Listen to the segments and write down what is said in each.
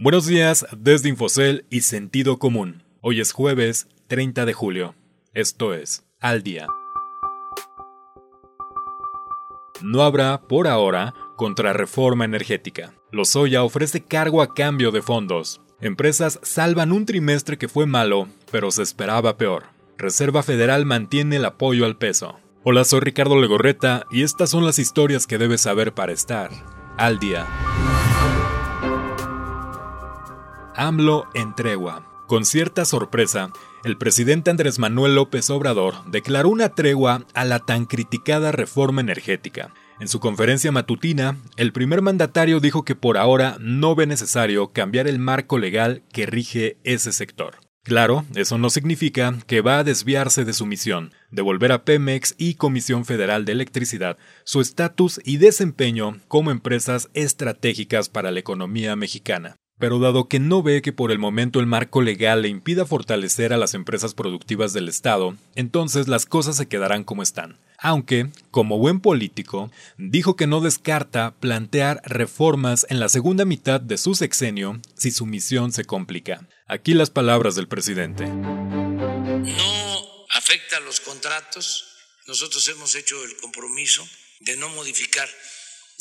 Buenos días desde Infocel y Sentido Común. Hoy es jueves 30 de julio. Esto es Al Día. No habrá, por ahora, contrarreforma energética. Lozoya ofrece cargo a cambio de fondos. Empresas salvan un trimestre que fue malo, pero se esperaba peor. Reserva Federal mantiene el apoyo al peso. Hola, soy Ricardo Legorreta y estas son las historias que debes saber para estar al día. AMLO en tregua. Con cierta sorpresa, el presidente Andrés Manuel López Obrador declaró una tregua a la tan criticada reforma energética. En su conferencia matutina, el primer mandatario dijo que por ahora no ve necesario cambiar el marco legal que rige ese sector. Claro, eso no significa que va a desviarse de su misión, devolver a Pemex y Comisión Federal de Electricidad su estatus y desempeño como empresas estratégicas para la economía mexicana. Pero dado que no ve que por el momento el marco legal le impida fortalecer a las empresas productivas del Estado, entonces las cosas se quedarán como están. Aunque, como buen político, dijo que no descarta plantear reformas en la segunda mitad de su sexenio si su misión se complica. Aquí las palabras del presidente. No afecta a los contratos. Nosotros hemos hecho el compromiso de no modificar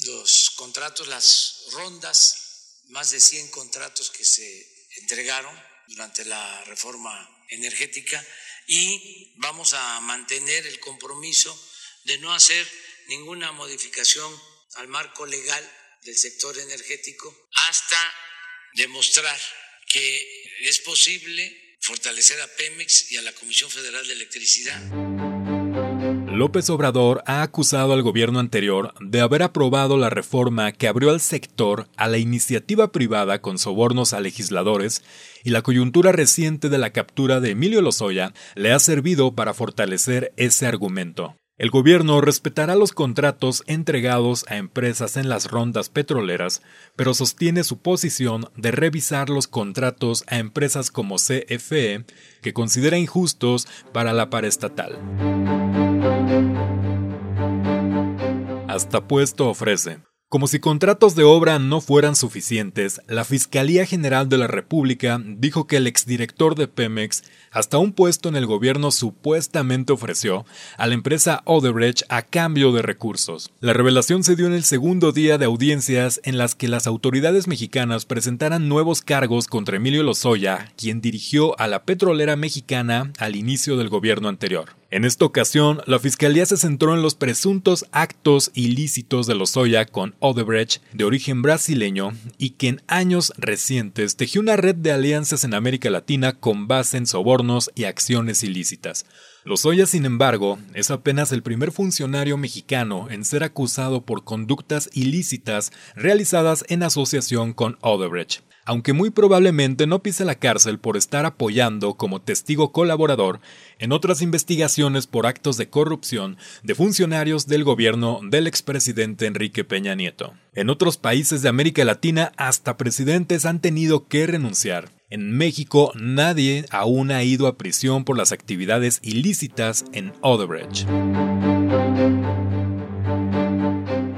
los contratos, las rondas más de 100 contratos que se entregaron durante la reforma energética y vamos a mantener el compromiso de no hacer ninguna modificación al marco legal del sector energético hasta demostrar que es posible fortalecer a Pemex y a la Comisión Federal de Electricidad. López Obrador ha acusado al gobierno anterior de haber aprobado la reforma que abrió al sector a la iniciativa privada con sobornos a legisladores y la coyuntura reciente de la captura de Emilio Lozoya le ha servido para fortalecer ese argumento. El gobierno respetará los contratos entregados a empresas en las rondas petroleras, pero sostiene su posición de revisar los contratos a empresas como CFE, que considera injustos para la paraestatal. Hasta puesto ofrece. Como si contratos de obra no fueran suficientes, la Fiscalía General de la República dijo que el exdirector de Pemex hasta un puesto en el gobierno supuestamente ofreció a la empresa Odebrecht a cambio de recursos. La revelación se dio en el segundo día de audiencias en las que las autoridades mexicanas presentaran nuevos cargos contra Emilio Lozoya, quien dirigió a la petrolera mexicana al inicio del gobierno anterior. En esta ocasión, la fiscalía se centró en los presuntos actos ilícitos de Lozoya con Odebrecht, de origen brasileño, y que en años recientes tejió una red de alianzas en América Latina con base en sobornos y acciones ilícitas. Lozoya, sin embargo, es apenas el primer funcionario mexicano en ser acusado por conductas ilícitas realizadas en asociación con Odebrecht aunque muy probablemente no pise la cárcel por estar apoyando como testigo colaborador en otras investigaciones por actos de corrupción de funcionarios del gobierno del expresidente Enrique Peña Nieto. En otros países de América Latina hasta presidentes han tenido que renunciar. En México nadie aún ha ido a prisión por las actividades ilícitas en Odebrecht.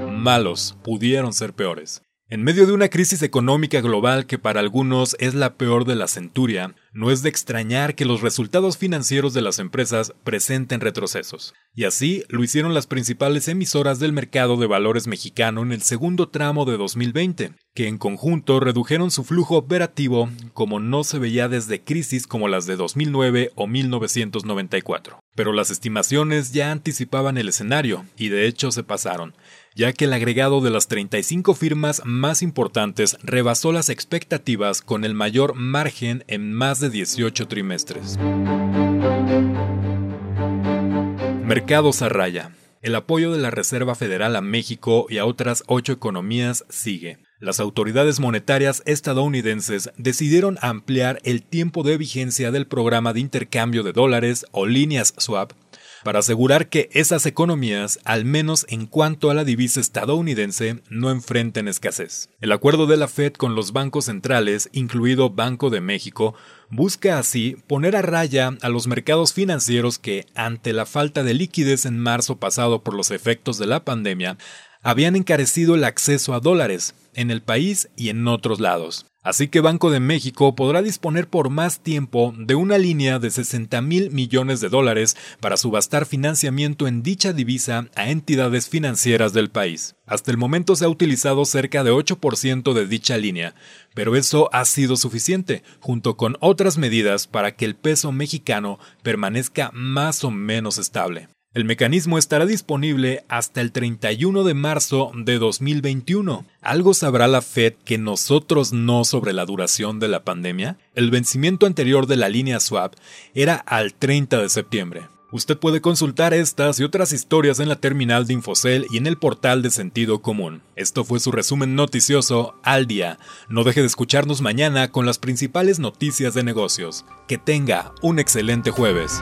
Malos pudieron ser peores. En medio de una crisis económica global que para algunos es la peor de la centuria, no es de extrañar que los resultados financieros de las empresas presenten retrocesos. Y así lo hicieron las principales emisoras del mercado de valores mexicano en el segundo tramo de 2020, que en conjunto redujeron su flujo operativo como no se veía desde crisis como las de 2009 o 1994. Pero las estimaciones ya anticipaban el escenario, y de hecho se pasaron ya que el agregado de las 35 firmas más importantes rebasó las expectativas con el mayor margen en más de 18 trimestres. Mercados a raya. El apoyo de la Reserva Federal a México y a otras ocho economías sigue. Las autoridades monetarias estadounidenses decidieron ampliar el tiempo de vigencia del programa de intercambio de dólares o líneas swap para asegurar que esas economías, al menos en cuanto a la divisa estadounidense, no enfrenten escasez. El acuerdo de la Fed con los bancos centrales, incluido Banco de México, busca así poner a raya a los mercados financieros que, ante la falta de liquidez en marzo pasado por los efectos de la pandemia, habían encarecido el acceso a dólares en el país y en otros lados. Así que Banco de México podrá disponer por más tiempo de una línea de 60 mil millones de dólares para subastar financiamiento en dicha divisa a entidades financieras del país. Hasta el momento se ha utilizado cerca de 8% de dicha línea, pero eso ha sido suficiente, junto con otras medidas para que el peso mexicano permanezca más o menos estable. El mecanismo estará disponible hasta el 31 de marzo de 2021. ¿Algo sabrá la Fed que nosotros no sobre la duración de la pandemia? El vencimiento anterior de la línea swap era al 30 de septiembre. Usted puede consultar estas y otras historias en la terminal de Infocel y en el portal de Sentido Común. Esto fue su resumen noticioso al día. No deje de escucharnos mañana con las principales noticias de negocios. Que tenga un excelente jueves.